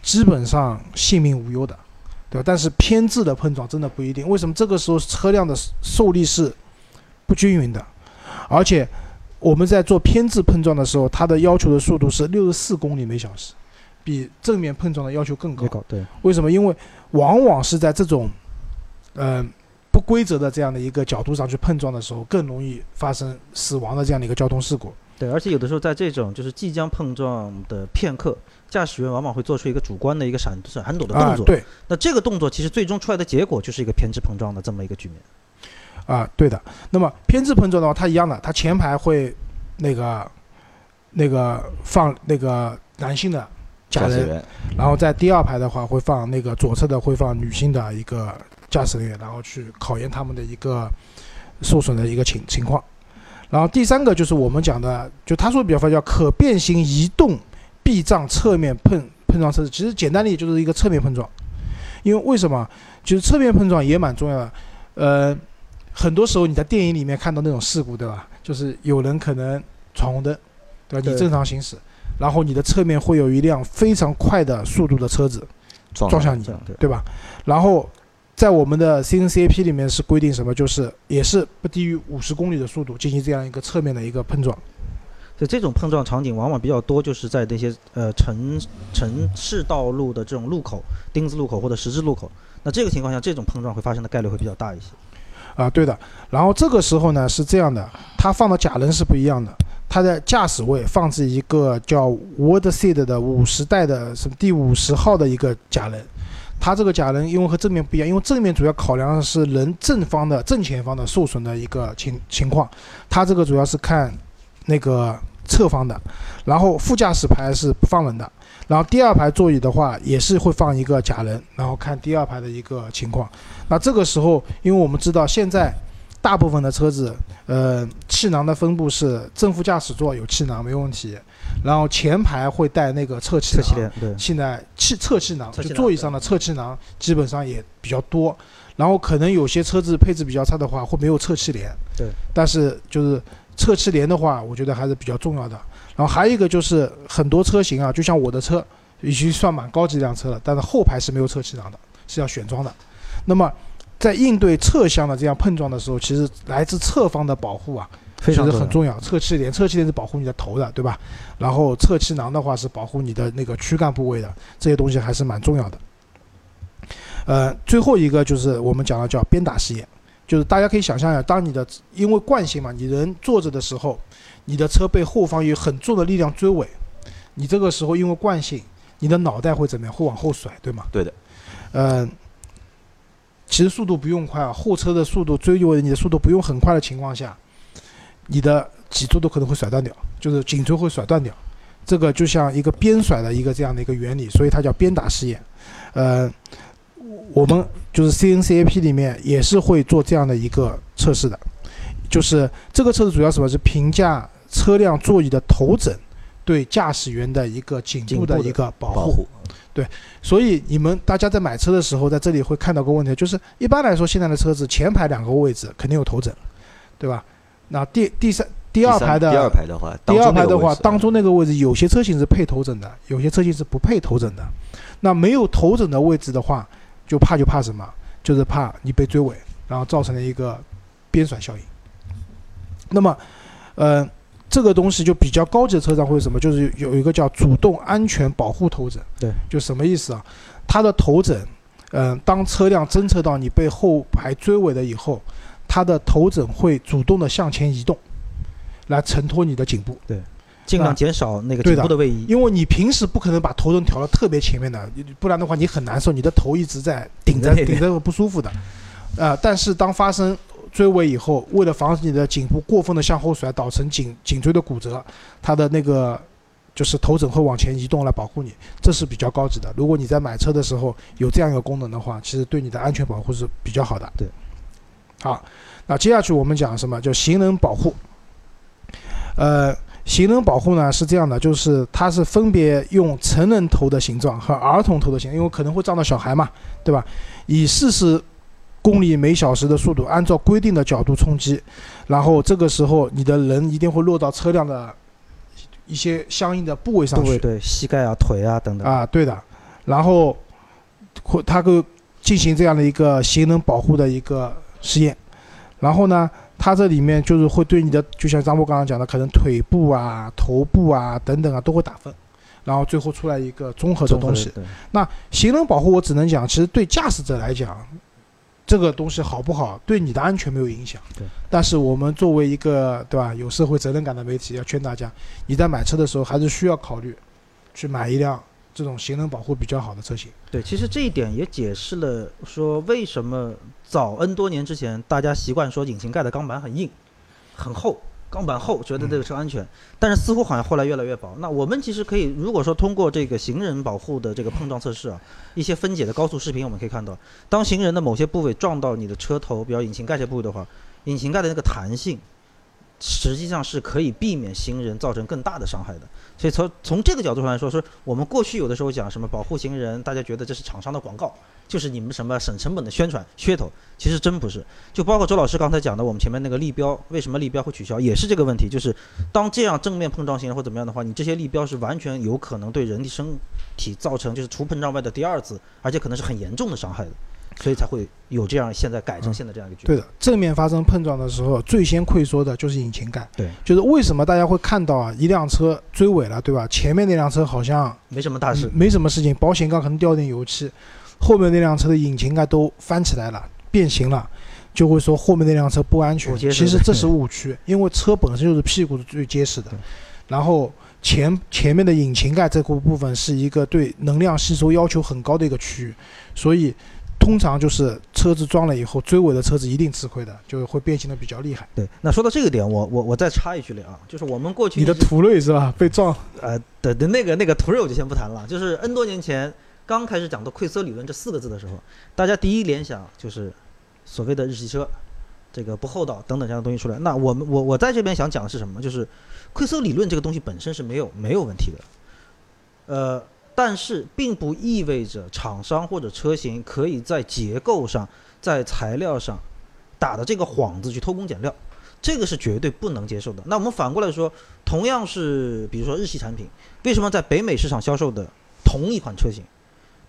基本上性命无忧的，对吧？但是偏置的碰撞真的不一定，为什么？这个时候车辆的受力是不均匀的，而且。我们在做偏置碰撞的时候，它的要求的速度是六十四公里每小时，比正面碰撞的要求更高对，为什么？因为往往是在这种，呃，不规则的这样的一个角度上去碰撞的时候，更容易发生死亡的这样的一个交通事故。对，而且有的时候在这种就是即将碰撞的片刻，驾驶员往往会做出一个主观的一个闪闪躲的动，作。啊对，那这个动作其实最终出来的结果就是一个偏置碰撞的这么一个局面。啊，对的。那么偏置碰撞的话，它一样的，它前排会那个那个放那个男性的，驾驶员，然后在第二排的话会放那个左侧的会放女性的一个驾驶人员，然后去考验他们的一个受损的一个情情况。然后第三个就是我们讲的，就他说的比较快叫可变形移动避障侧面碰碰撞测试，其实简单的也就是一个侧面碰撞。因为为什么？就是侧面碰撞也蛮重要的。呃，很多时候你在电影里面看到那种事故，对吧？就是有人可能闯红灯，对吧？你正常行驶，然后你的侧面会有一辆非常快的速度的车子撞撞向你。对吧？然后在我们的 CNCAP 里面是规定什么？就是也是不低于五十公里的速度进行这样一个侧面的一个碰撞。所以这种碰撞场景往往比较多，就是在那些呃城城市道路的这种路口、丁字路口或者十字路口。那这个情况下，这种碰撞会发生的概率会比较大一些。啊，对的。然后这个时候呢是这样的，它放的假人是不一样的，它在驾驶位放置一个叫 Word Seed 的五十代的什么第五十号的一个假人。它这个假人因为和正面不一样，因为正面主要考量的是人正方的正前方的受损的一个情情况，它这个主要是看那个侧方的，然后副驾驶牌是不放人的，然后第二排座椅的话也是会放一个假人，然后看第二排的一个情况。那这个时候，因为我们知道现在大部分的车子，呃，气囊的分布是正副驾驶座有气囊没问题，然后前排会带那个侧气囊。侧气帘，对，现在气侧气囊，就座椅上的侧气囊基本上也比较多，然后可能有些车子配置比较差的话，会没有侧气帘。对。但是就是侧气帘的话，我觉得还是比较重要的。然后还有一个就是很多车型啊，就像我的车已经算蛮高级一辆车了，但是后排是没有侧气囊的，是要选装的。那么在应对侧向的这样碰撞的时候，其实来自侧方的保护啊，非常其实很重重要。侧气帘，侧气帘是保护你的头的，对吧？然后侧气囊的话是保护你的那个躯干部位的，这些东西还是蛮重要的。呃，最后一个就是我们讲的叫鞭打试验，就是大家可以想象一下，当你的因为惯性嘛，你人坐着的时候，你的车被后方有很重的力量追尾，你这个时候因为惯性，你的脑袋会怎么样？会往后甩，对吗？对的。呃，其实速度不用快啊，后车的速度追尾你的速度不用很快的情况下，你的脊柱都可能会甩断掉，就是颈椎会甩断掉。这个就像一个鞭甩的一个这样的一个原理，所以它叫鞭打试验。呃，我们就是 CNCAP 里面也是会做这样的一个测试的，就是这个测试主要什么是评价车辆座椅的头枕对驾驶员的一个颈部的一个保护。保护，所以你们大家在买车的时候，在这里会看到个问题，就是一般来说现在的车子前排两个位置肯定有头枕，对吧？那第第三第二排的第二排的话，第二排的话，当当中那个位置有些车型是配头枕的，有些车型是不配头枕的。那没有头枕的位置的话，就怕就怕什么？就是怕你被追尾，然后造成了一个边甩效应。那么，呃，这个东西就比较高级的车上会有什么？就是有一个叫主动安全保护头枕。对，就什么意思啊？它的头枕，嗯、当车辆侦测到你被后排追尾了以后，它的头枕会主动的向前移动，来承托你的颈部。对尽量啊减少那个颈部的位移。因为你平时不可能把头枕调到特别前面的，不然的话你很难受，你的头一直在顶着顶着不舒服的。呃，但是当发生追尾以后，为了防止你的颈部过分的向后甩，导致颈颈椎的骨折，它的那个就是头枕会往前移动来保护你，这是比较高级的。如果你在买车的时候有这样一个功能的话，其实对你的安全保护是比较好的。对，好，那接下去我们讲什么？叫行人保护。呃，行人保护呢是这样的，就是它是分别用成人头的形状和儿童头的形状，因为可能会撞到小孩嘛，对吧？以四十公里每小时的速度，按照规定的角度冲击，然后这个时候你的人一定会落到车辆的一些相应的部位上去。对膝盖啊、腿啊等等。啊，对的，然后会它会进行这样的一个行人保护的一个实验，然后呢，它这里面就是会对你的，就像张波刚刚讲的，可能腿部啊、头部啊等等啊都会打分，然后最后出来一个综合的东西。那行人保护我只能讲，其实对驾驶者来讲，这个东西好不好，对你的安全没有影响。对。但是我们作为一个对吧有社会责任感的媒体，要劝大家，你在买车的时候还是需要考虑，去买一辆这种行人保护比较好的车型。对，其实这一点也解释了说为什么早 N 多年之前大家习惯说引擎盖的钢板很硬、很厚，钢板厚，觉得这个车安全，但是似乎好像后来越来越薄。那我们其实可以，如果说通过这个行人保护的这个碰撞测试啊，一些分解的高速视频，我们可以看到，当行人的某些部位撞到你的车头，比如引擎盖这部位的话，引擎盖的那个弹性。实际上是可以避免行人造成更大的伤害的，所以从从这个角度上来说，说我们过去有的时候讲什么保护行人，大家觉得这是厂商的广告，就是你们什么省成本的宣传噱头，其实真不是。就包括周老师刚才讲的，我们前面那个立标，为什么立标会取消，也是这个问题，就是当这样正面碰撞型人或怎么样的话，你这些立标是完全有可能对人体身体造成就是除碰撞外的第二次，而且可能是很严重的伤害的。所以才会有这样现在改成现在这样一个局面。对的，正面发生碰撞的时候，最先溃缩的就是引擎盖。对，就是为什么大家会看到啊，一辆车追尾了，对吧？前面那辆车好像没什么大事，没什么事情，保险杠可能掉点油漆，后面那辆车的引擎盖都翻起来了，变形了，就会说后面那辆车不安全。其实这是误区，因为车本身就是屁股是最结实的，然后前前面的引擎盖这个部分是一个对能量吸收要求很高的一个区域，所以。通常就是车子撞了以后，追尾的车子一定吃亏的，就会变形的比较厉害。对，那说到这个点，我我我再插一句了啊，就是我们过去你的途锐是吧？被撞，呃对对那个那个途锐我就先不谈了。就是 N 多年前刚开始讲到溃缩理论这四个字的时候，大家第一联想就是所谓的日系车，这个不厚道等等这样的东西出来。那我们我我在这边想讲的是什么？就是溃缩理论这个东西本身是没有没有问题的，呃。但是并不意味着厂商或者车型可以在结构上、在材料上打的这个幌子去偷工减料，这个是绝对不能接受的。那我们反过来说，同样是比如说日系产品，为什么在北美市场销售的同一款车型，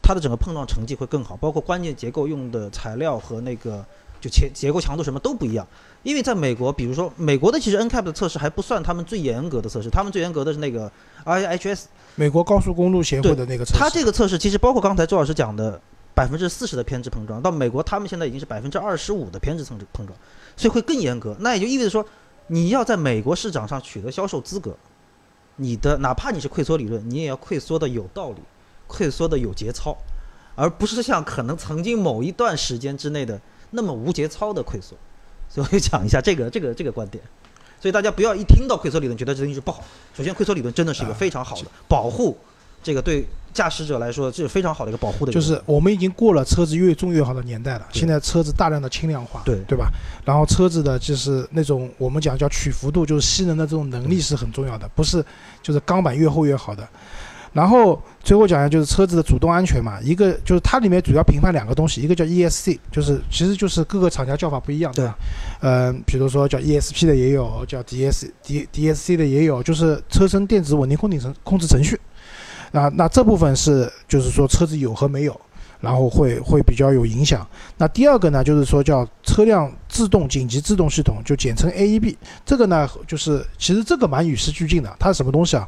它的整个碰撞成绩会更好？包括关键结构用的材料和那个就结结构强度什么都不一样。因为在美国，比如说美国的其实 NCAP 的测试还不算他们最严格的测试，他们最严格的是那个 IHS。美国高速公路协会的那个测试，它这个测试其实包括刚才周老师讲的百分之四十的偏置碰撞，到美国他们现在已经是百分之二十五的偏置碰碰撞，所以会更严格。那也就意味着说，你要在美国市场上取得销售资格，你的哪怕你是溃缩理论，你也要溃缩的有道理，溃缩的有节操，而不是像可能曾经某一段时间之内的那么无节操的溃缩。所以我讲一下这个这个这个观点。所以大家不要一听到溃缩理论觉得这东西是不好。首先，溃缩理论真的是一个非常好的保护，这个对驾驶者来说是非常好的一个保护的。就是我们已经过了车子越重越好的年代了，现在车子大量的轻量化，对对吧？然后车子的就是那种我们讲叫曲幅度，就是吸能的这种能力是很重要的，不是就是钢板越厚越好的。然后最后讲一下，就是车子的主动安全嘛，一个就是它里面主要评判两个东西，一个叫 ESC，就是其实就是各个厂家叫法不一样，对吧？嗯，比如说叫 ESP 的也有，叫 DS D DSC 的也有，就是车身电子稳定控制程控制程序。啊，那这部分是就是说车子有和没有。然后会会比较有影响。那第二个呢，就是说叫车辆自动紧急制动系统，就简称 AEB。这个呢，就是其实这个蛮与时俱进的。它是什么东西啊？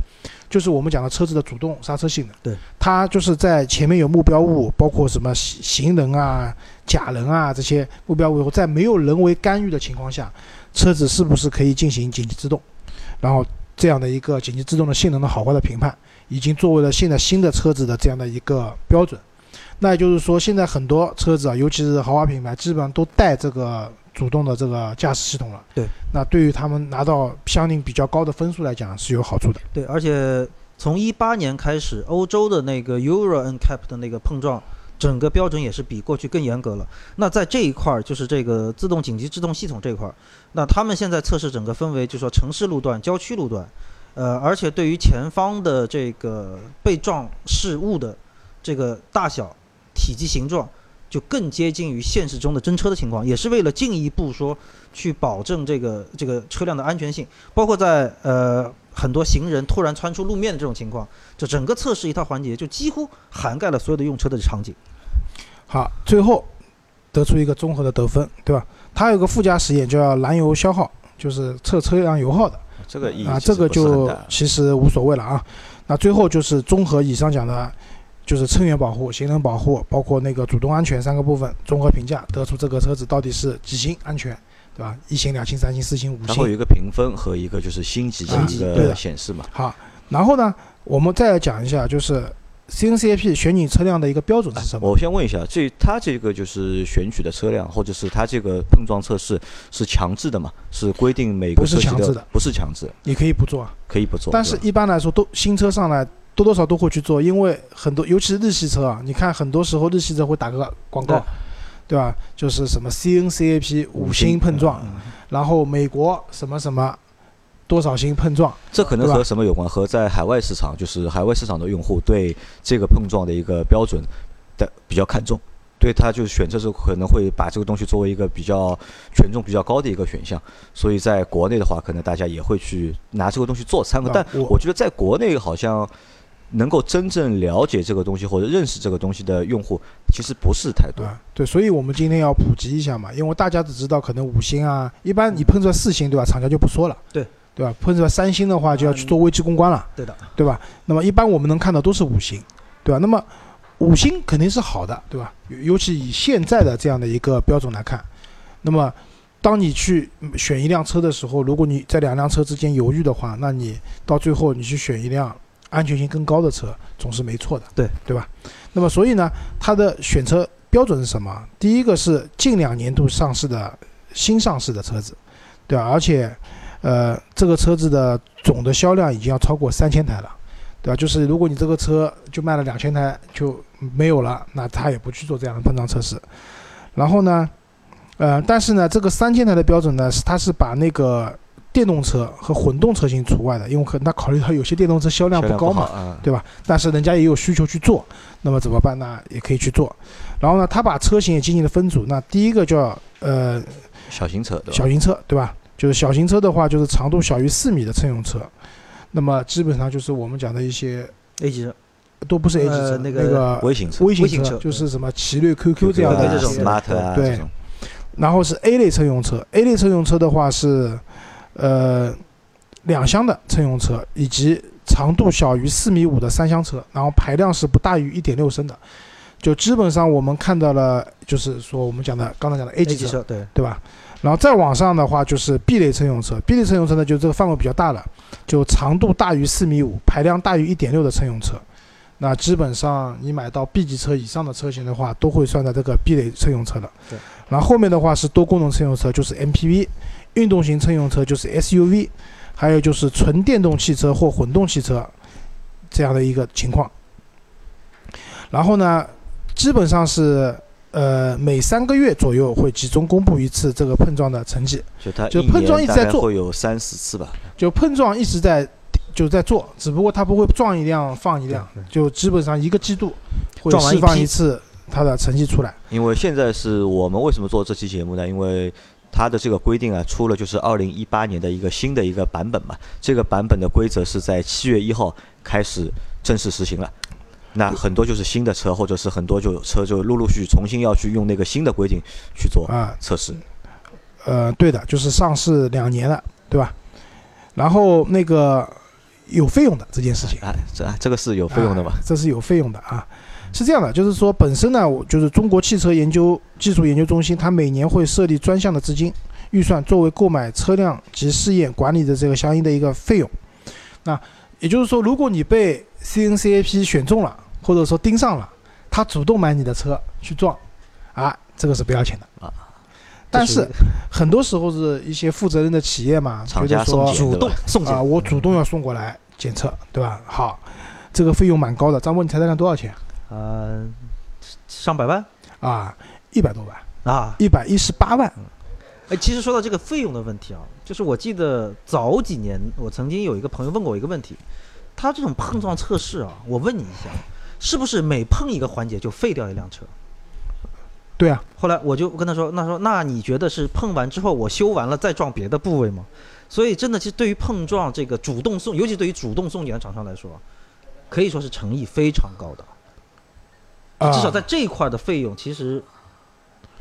就是我们讲的车子的主动刹车性能。对。它就是在前面有目标物，包括什么行人啊、假人啊这些目标物，在没有人为干预的情况下，车子是不是可以进行紧急制动？然后这样的一个紧急制动的性能的好坏的评判，已经作为了现在新的车子的这样的一个标准。那也就是说，现在很多车子啊，尤其是豪华品牌，基本上都带这个主动的这个驾驶系统了。对。那对于他们拿到相应比较高的分数来讲，是有好处的。对，而且从一八年开始，欧洲的那个 Euro NCAP 的那个碰撞，整个标准也是比过去更严格了。那在这一块儿，就是这个自动紧急制动系统这一块儿，那他们现在测试整个分为，就是说城市路段、郊区路段，呃，而且对于前方的这个被撞事物的这个大小。体积形状就更接近于现实中的真车的情况，也是为了进一步说去保证这个这个车辆的安全性，包括在呃很多行人突然窜出路面的这种情况，就整个测试一套环节就几乎涵盖了所有的用车的场景。好，最后得出一个综合的得分，对吧？它有个附加实验叫燃油消耗，就是测车辆油耗的。这个意啊，这个就其实无所谓了啊。那最后就是综合以上讲的。就是车源保护、行人保护，包括那个主动安全三个部分综合评价，得出这个车子到底是几星安全，对吧？一星、两星、三星、四星、五星。然后有一个评分和一个就是星级的一个显示嘛。好，然后呢，我们再来讲一下，就是 CNCAP 选取车辆的一个标准是什么？我先问一下，这它这个就是选取的车辆，或者是它这个碰撞测试是强制的嘛？是规定每个不是强制的不是强制，你可以不做啊，可以不做。但是一般来说都新车上来多多少都会去做，因为很多尤其是日系车啊，你看很多时候日系车会打个广告对，对吧？就是什么 CNCAP 五星碰撞，嗯然后美国什么什么多少星碰撞，这可能和什么有关？和在海外市场，就是海外市场的用户对这个碰撞的一个标准的比较看重，对他就是选车时候可能会把这个东西作为一个比较权重比较高的一个选项，所以在国内的话，可能大家也会去拿这个东西做参考。但我我觉得在国内好像能够真正了解这个东西或者认识这个东西的用户，其实不是太多。啊，对，所以我们今天要普及一下嘛，因为大家只知道可能五星啊，一般你碰出来四星，对吧？厂家就不说了，对，对吧？碰出来三星的话就要去做危机公关了，对的，对吧？那么一般我们能看到都是五星，对吧？那么五星肯定是好的，对吧？尤尤其以现在的这样的一个标准来看，那么当你去选一辆车的时候，如果你在两辆车之间犹豫的话，那你到最后你去选一辆安全性更高的车，总是没错的，对对吧？那么所以呢，它的选车标准是什么？第一个是近两年度上市的新上市的车子，对吧？而且，呃，这个车子的总的销量已经要超过三千台了，对吧？就是如果你这个车就卖了两千台就没有了，那他也不去做这样的碰撞测试。然后呢，呃，但是呢，这个三千台的标准呢，是它是把那个电动车和混动车型除外的，因为可能他考虑到有些电动车销量不高嘛，对吧？但是人家也有需求去做，那么怎么办呢？也可以去做。然后呢，他把车型也进行了分组。那第一个叫呃小型车？小型车，对吧？就是小型车的话，就是长度小于四米的乘用车。那么基本上就是我们讲的一些 A 级车，都不是 A 级车，呃那个个微型车、微型车就是什么奇瑞 QQ 这样的啊这种 smart 啊对这种，然后是 A 类乘用车，A 类乘用车的话是，呃，两厢的乘用车，以及长度小于四米五的三厢车，然后排量是不大于一点六升的，就基本上我们看到了，就是说我们讲的刚才讲的 A 级车，对，对吧？然后再往上的话就是 B 类乘用车，B 类乘用车呢就这个范围比较大了，就长度大于四米五，排量大于一点六的乘用车。那基本上你买到 B 级车以上的车型的话，都会算在这个 B 类乘用车的。对。然后后面的话是多功能乘用车，就是 MPV；运动型乘用车就是 SUV，还有就是纯电动汽车或混动汽车这样的一个情况。然后呢，基本上是呃每三个月左右会集中公布一次这个碰撞的成绩，就它就碰撞一直在做会有三四次吧。就碰撞一直在就在做，只不过它不会撞一辆放一辆，就基本上一个季度会释放一次它的成绩出来。因为现在是我们为什么做这期节目呢？因为它的这个规定啊，出了就是二零一八年的一个新的一个版本嘛。这个版本的规则是在七月一号开始正式实行了。那很多就是新的车，或者是很多就有车就陆陆续续重新要去用那个新的规定去做啊，测试。呃，对的，就是上市两年了，对吧？然后那个有费用的这件事情，啊，这啊这个是有费用的吧？啊这是有费用的啊。是这样的，就是说本身呢，我就是中国汽车研究技术研究中心，它每年会设立专项的资金预算，作为购买车辆及试验管理的这个相应的一个费用。那也就是说，如果你被 CNCAP 选中了，或者说盯上了，他主动买你的车去撞，啊，这个是不要钱的啊。但是很多时候是一些负责任的企业嘛，厂家送检主动送检啊，我主动要送过来检测，对吧？好，这个费用蛮高的。张波，你猜猜看多少钱？呃，上百万啊，一百多万，啊！一百一十八万。哎，其实说到这个费用的问题啊，就是我记得早几年我曾经有一个朋友问过我一个问题，他这种碰撞测试啊，我问你一下，是不是每碰一个环节就废掉一辆车？对啊，后来我就跟他说，那说那你觉得是碰完之后我修完了再撞别的部位吗？所以真的，其实对于碰撞这个主动送，尤其对于主动送检的厂商来说，可以说是诚意非常高的，啊，至少在这一块的费用其实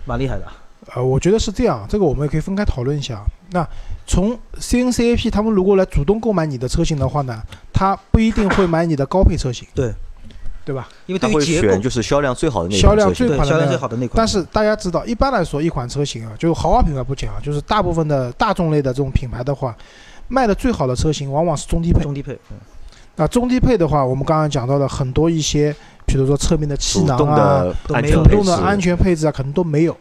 蛮厉害的。呃，我觉得是这样，这个我们也可以分开讨论一下。那从 CNCAP 他们如果来主动购买你的车型的话呢，他不一定会买你的高配车型，对，对吧？因为他会选，就是销量最好的那一销量款销量最好的那款，但是大家知道，一般来说，一款车型啊，就豪华品牌不讲啊，就是大部分的大众类的这种品牌的话，卖的最好的车型往往是中低配。中低配，嗯那中低配的话，我们刚刚讲到的很多一些，比如说侧面的气囊啊、没有主动的安全配置啊，可能都没有。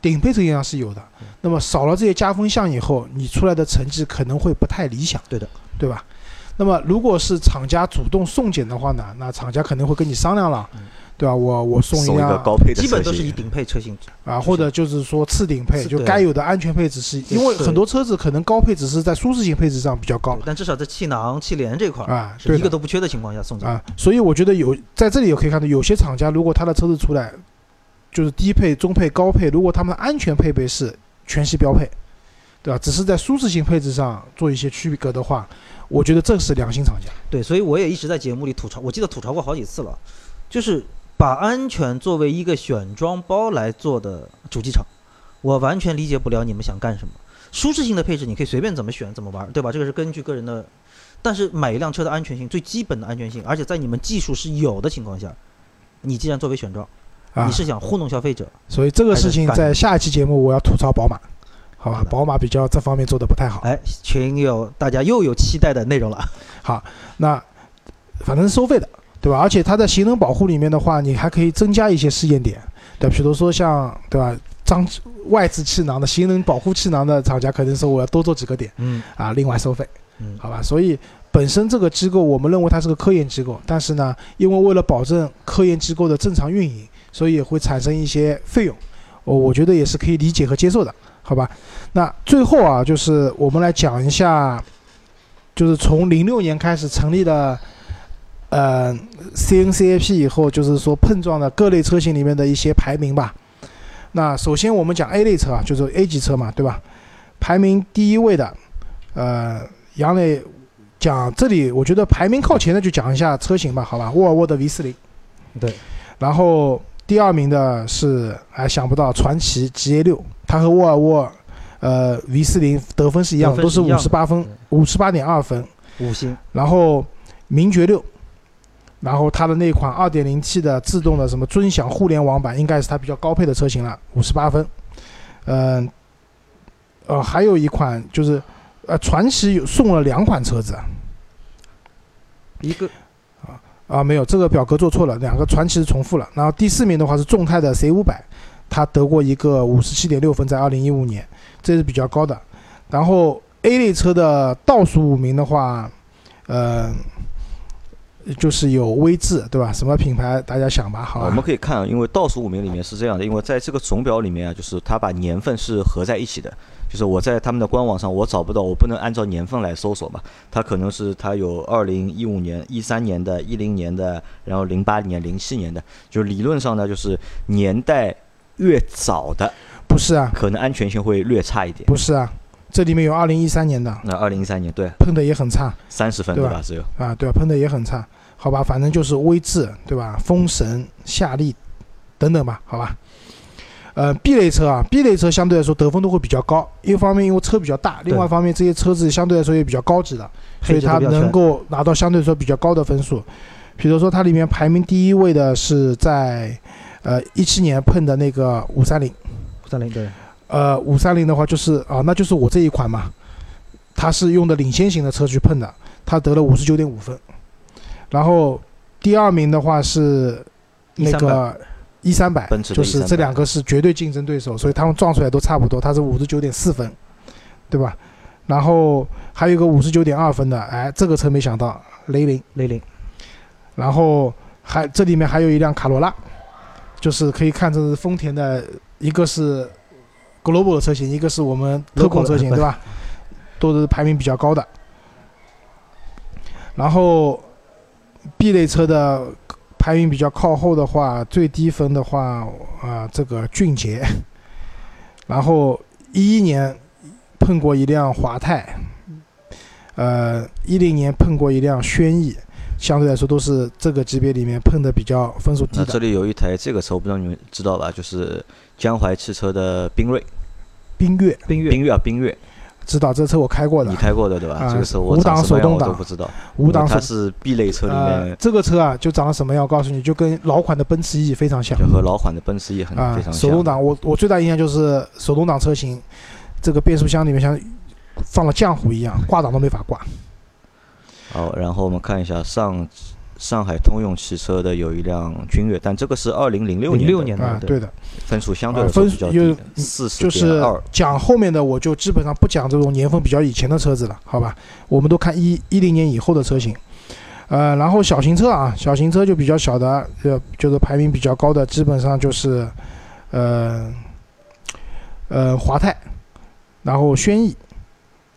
顶配这个样是有的，那么少了这些加分项以后，你出来的成绩可能会不太理想。对的，对吧？那么如果是厂家主动送检的话呢，那厂家肯定会跟你商量了，嗯对吧？我我送送一个辆高配的基本，都是以顶配车型啊，或者就是说次顶配，就该有的安全配置是，因为很多车子可能高配只是在舒适性配置上比较高对但至少在气囊、气帘这块儿啊，是一个都不缺的情况下送的。啊，所以我觉得有在这里也可以看到，有些厂家如果他的车子出来就是低配、中配、高配，如果他们的安全配备是全系标配，对吧？只是在舒适性配置上做一些区隔的话，我觉得这是良心厂家。对，所以我也一直在节目里吐槽，我记得吐槽过好几次了，就是把安全作为一个选装包来做的主机厂，我完全理解不了你们想干什么。舒适性的配置你可以随便怎么选怎么玩，对吧？这个是根据个人的，但是买一辆车的安全性，最基本的安全性，而且在你们技术是有的情况下，你既然作为选装，啊你，是想糊弄消费者，所以这个事情在下一期节目我要吐槽宝马，好吧好？宝马比较这方面做的不太好。哎，群友大家又有期待的内容了。好，那反正是收费的，对吧？而且它在行人保护里面的话，你还可以增加一些试验点，对吧，比如说像对吧，张外置气囊的行人保护气囊的厂家可能说我要多做几个点嗯啊，另外收费，嗯，好吧？所以本身这个机构我们认为它是个科研机构，但是呢，因为为了保证科研机构的正常运营，所以也会产生一些费用，我我觉得也是可以理解和接受的，好吧？那最后啊，就是我们来讲一下，就是从零六年开始成立的，呃，CNCAP 以后，就是说碰撞的各类车型里面的一些排名吧。那首先我们讲 A 类车啊，就是 A 级车嘛，对吧？排名第一位的，呃，杨磊讲这里，我觉得排名靠前的就讲一下车型吧，好吧？沃尔沃的 V 四零，对，然后第二名的是，哎，想不到传奇 GA 六，它和沃尔沃呃 V 四零得分是一样的，都是五十八分，五十八点二分。五星，然后名爵六，然后它的那款 2.0T 的自动的什么尊享互联网版，应该是它比较高配的车型了，五十八分。嗯、呃，还有一款就是，呃，传奇有送了两款车子一个啊啊，没有，这个表格做错了，两个传奇是重复了。然后第四名的话是众泰的 C 五百，它得过一个五十七点六分，在二零一五年，这是比较高的。然后 A 类车的倒数五名的话，呃，就是有威志，对吧？什么品牌大家想吧，好吧？我们可以看啊，因为倒数五名里面是这样的，因为在这个总表里面啊，就是它把年份是合在一起的，就是我在他们的官网上我找不到，我不能按照年份来搜索嘛，它可能是它有二零一五年、一三年的、一零年的，然后零八年、零七年的，就理论上呢，就是年代越早的，不是啊，可能安全性会略差一点。不是啊，这里面有二零一三年的，那二零一三年对喷的也很差三十分对吧？只有啊，对吧？喷的也很差，好吧？反正就是威志，对吧？风神、夏利等等吧，好吧？呃，B 类车啊，B 类车相对来说得分都会比较高，一方面因为车比较大，另外一方面这些车子相对来说也比较高级的，所以它能够拿到相对来说比较高的分数。比如说它里面排名第一位的是在呃一七年碰的那个五三零，五三零对，呃五三零的话就是啊，那就是我这一款嘛，它是用的领先型的车去碰的，它得了五十九点五分。然后第二名的话是那个一三百就是这两个是绝对竞争对手，所以他们撞出来都差不多，它是五十九点四分，对吧？然后还有一个五十九点二分的，哎，这个车没想到雷凌，雷凌，然后还这里面还有一辆卡罗拉，就是可以看成是丰田的，一个是 Global 的车型，一个是我们特供车型，对吧？都是排名比较高的。然后 B 类车的排名比较靠后的话，最低分的话啊、这个俊杰，然后一一年碰过一辆华泰，呃，一零年碰过一辆轩逸，相对来说都是这个级别里面碰的比较分数低那这的。里有一台这个车，我不知道你们知道吧？就是江淮汽车的缤瑞，缤越缤越，缤越啊，缤越，知道这车我开过的你，开过的对吧？啊这个车我五档长什么样手动挡我都不知道，五档它是 B 类车里呃面，这个车啊就长得什么样？我告诉你，就跟老款的奔驰 E 非常像就和老款的奔驰 E 很啊非常。像。手动挡，我我最大印象就是手动挡车型，这个变速箱里面像放了浆糊一样，挂档都没法挂。好，然后我们看一下上上海通用汽车的有一辆君越，但这个是二零零六零年的六年的，，啊对的，分数相对啊来说分有比较低，四十就是二。讲后面的，我就基本上不讲这种年份比较以前的车子了，好吧？我们都看一一零年以后的车型。呃，然后小型车啊，小型车就比较小的，呃，就是排名比较高的，基本上就是，呃，呃，华泰，然后轩逸，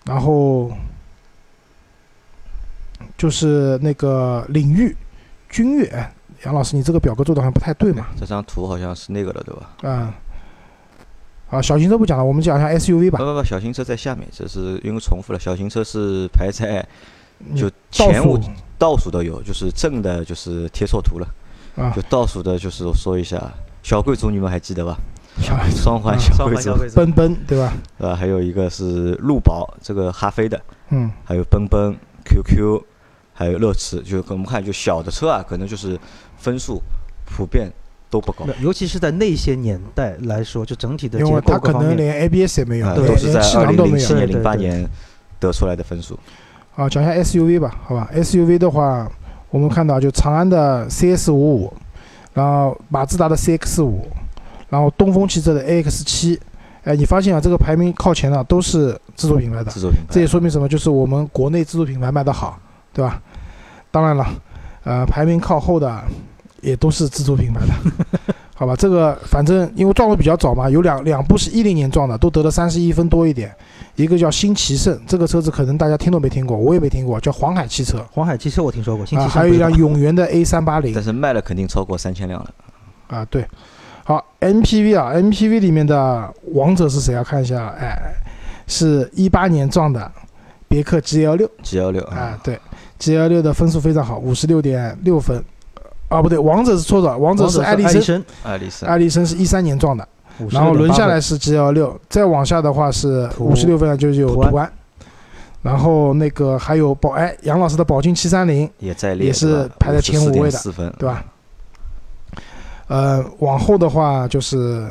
然后就是那个领域、君越。哎杨老师，你这个表格做的好像不太对嘛？这张图好像是那个的，对吧？啊、啊，小型车不讲了，我们讲一下 SUV 吧。不不不，小型车在下面，这是因为重复了。小型车是排在就前五倒数都有，就是正的，就是贴错图了。啊就，倒数的，就是我说一下，小贵族你们还记得吧？小双环小贵族，环小贵族，奔奔对吧？呃，还有一个是路宝，这个哈飞的，嗯，还有奔奔、QQ，还有乐驰。就我们看，就小的车啊，可能就是分数普遍都不高，尤其是在那些年代来说，就整体的因为结构它可各方面，能连 ABS 也没有，都是在连气二零囊都没有。零七年、零八年得出来的分数。啊，讲一下 SUV 吧，好吧？SUV 的话，我们看到就长安的 CS 五五，然后马自达的 CX 五，然后东风汽车的 AX 七。哎，你发现啊，这个排名靠前的都是自主品牌的，自主品牌，这也说明什么？就是我们国内自主品牌卖得好，对吧？当然了，呃，排名靠后的也都是自主品牌的，好吧？这个反正因为撞的比较早嘛，有两两部是一零年撞的，都得了三十一分多一点。一个叫新奇胜，这个车子可能大家听都没听过，我也没听过，叫黄海汽车黄海汽车我听说过，新啊，奇还有一辆永源的 A 三八零但是卖了肯定超过三千辆了。啊，对。好，MPV 啊，MPV 里面的王者是谁啊？看一下，哎，是一八年撞的别克 GL 六，GL 六啊，，对，G L 六的分数非常好，五十六点六分。啊，不对，王者是错的，王者是艾力绅，绅，爱丽森艾力绅是一三年撞的，然后轮下来是 G L 六，再往下的话是途五十六分的就是有图安，然后那个还有宝哎杨老师的宝骏七三零，也在列，也是排在前五位的，对吧？呃，往后的话就是，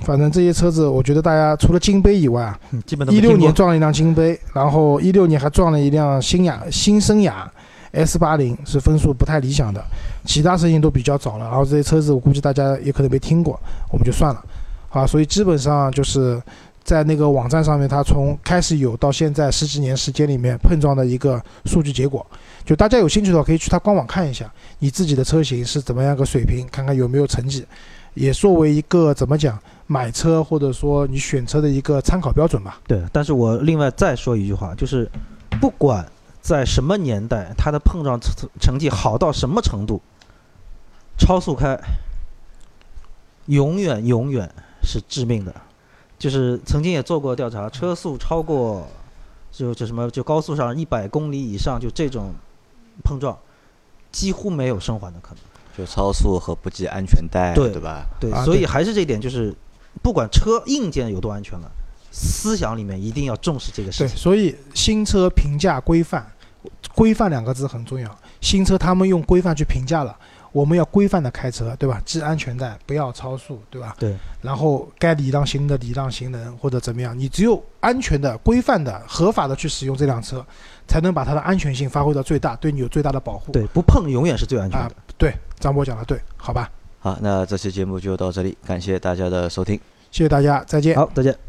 反正这些车子，我觉得大家除了金杯以外啊，嗯基本都一六年撞了一辆金杯，然后一六年还撞了一辆新雅新生雅 S 八零，是分数不太理想的。其他车型都比较早了，然后这些车子我估计大家也可能没听过，我们就算了。啊，所以基本上就是在那个网站上面，它从开始有到现在十几年时间里面碰撞的一个数据结果。就大家有兴趣的话，可以去它官网看一下，你自己的车型是怎么样个水平，看看有没有成绩，也作为一个怎么讲买车或者说你选车的一个参考标准吧。对，但是我另外再说一句话，就是不管在什么年代，它的碰撞成成绩好到什么程度，超速开永远永远是致命的。就是曾经也做过调查，车速超过就就什么就高速上一百公里以上，就这种碰撞几乎没有生还的可能。就超速和不系安全带，对对吧？对，啊对所以还是这一点，就是不管车硬件有多安全了，思想里面一定要重视这个事对，情。所以新车评价规范，规范两个字很重要。新车他们用规范去评价了，我们要规范的开车，对吧？系安全带，不要超速，对吧？对。然后该礼让行人的礼让行人，或者怎么样，你只有安全的、规范的、合法的去使用这辆车，才能把它的安全性发挥到最大，对你有最大的保护。对，不碰永远是最安全啊的。，对，张波讲的对，好吧？好，那这期节目就到这里，感谢大家的收听。谢谢大家，再见。好，再见。